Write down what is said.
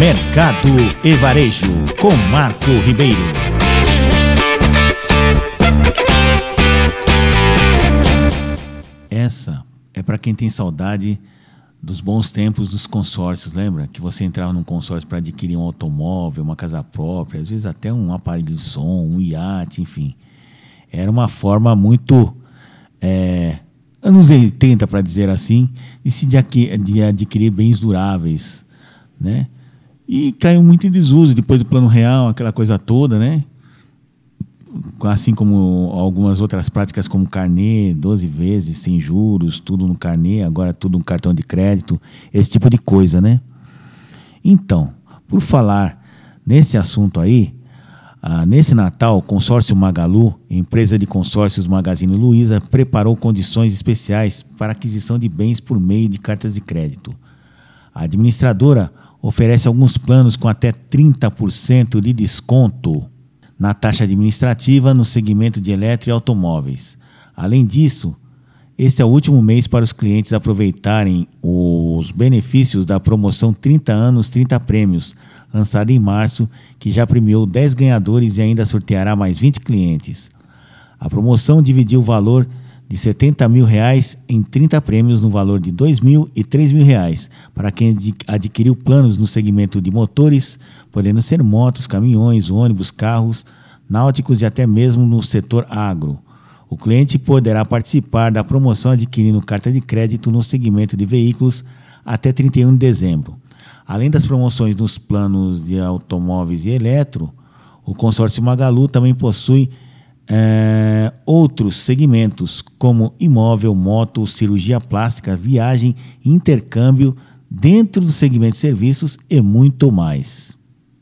Mercado e Varejo com Marco Ribeiro. Essa é para quem tem saudade dos bons tempos dos consórcios, lembra? Que você entrava num consórcio para adquirir um automóvel, uma casa própria, às vezes até um aparelho de som, um iate, enfim. Era uma forma muito. É, anos 80, para dizer assim, de se de, adquirir bens duráveis, né? E caiu muito em desuso depois do plano real, aquela coisa toda, né? Assim como algumas outras práticas como carnê, 12 vezes, sem juros, tudo no carnê, agora tudo no cartão de crédito, esse tipo de coisa, né? Então, por falar nesse assunto aí, ah, nesse Natal, o consórcio Magalu, empresa de consórcios Magazine Luiza, preparou condições especiais para aquisição de bens por meio de cartas de crédito. A administradora oferece alguns planos com até 30% de desconto na taxa administrativa no segmento de eletro e automóveis. Além disso, este é o último mês para os clientes aproveitarem os benefícios da promoção 30 anos, 30 prêmios, lançada em março, que já premiou 10 ganhadores e ainda sorteará mais 20 clientes. A promoção dividiu o valor de 70 mil reais em 30 prêmios no valor de 2 mil e 3 mil reais para quem adquiriu planos no segmento de motores, podendo ser motos, caminhões, ônibus, carros, náuticos e até mesmo no setor agro. O cliente poderá participar da promoção adquirindo carta de crédito no segmento de veículos até 31 de dezembro. Além das promoções nos planos de automóveis e eletro, o consórcio Magalu também possui é, outros segmentos, como imóvel, moto, cirurgia plástica, viagem, intercâmbio, dentro do segmento de serviços e muito mais.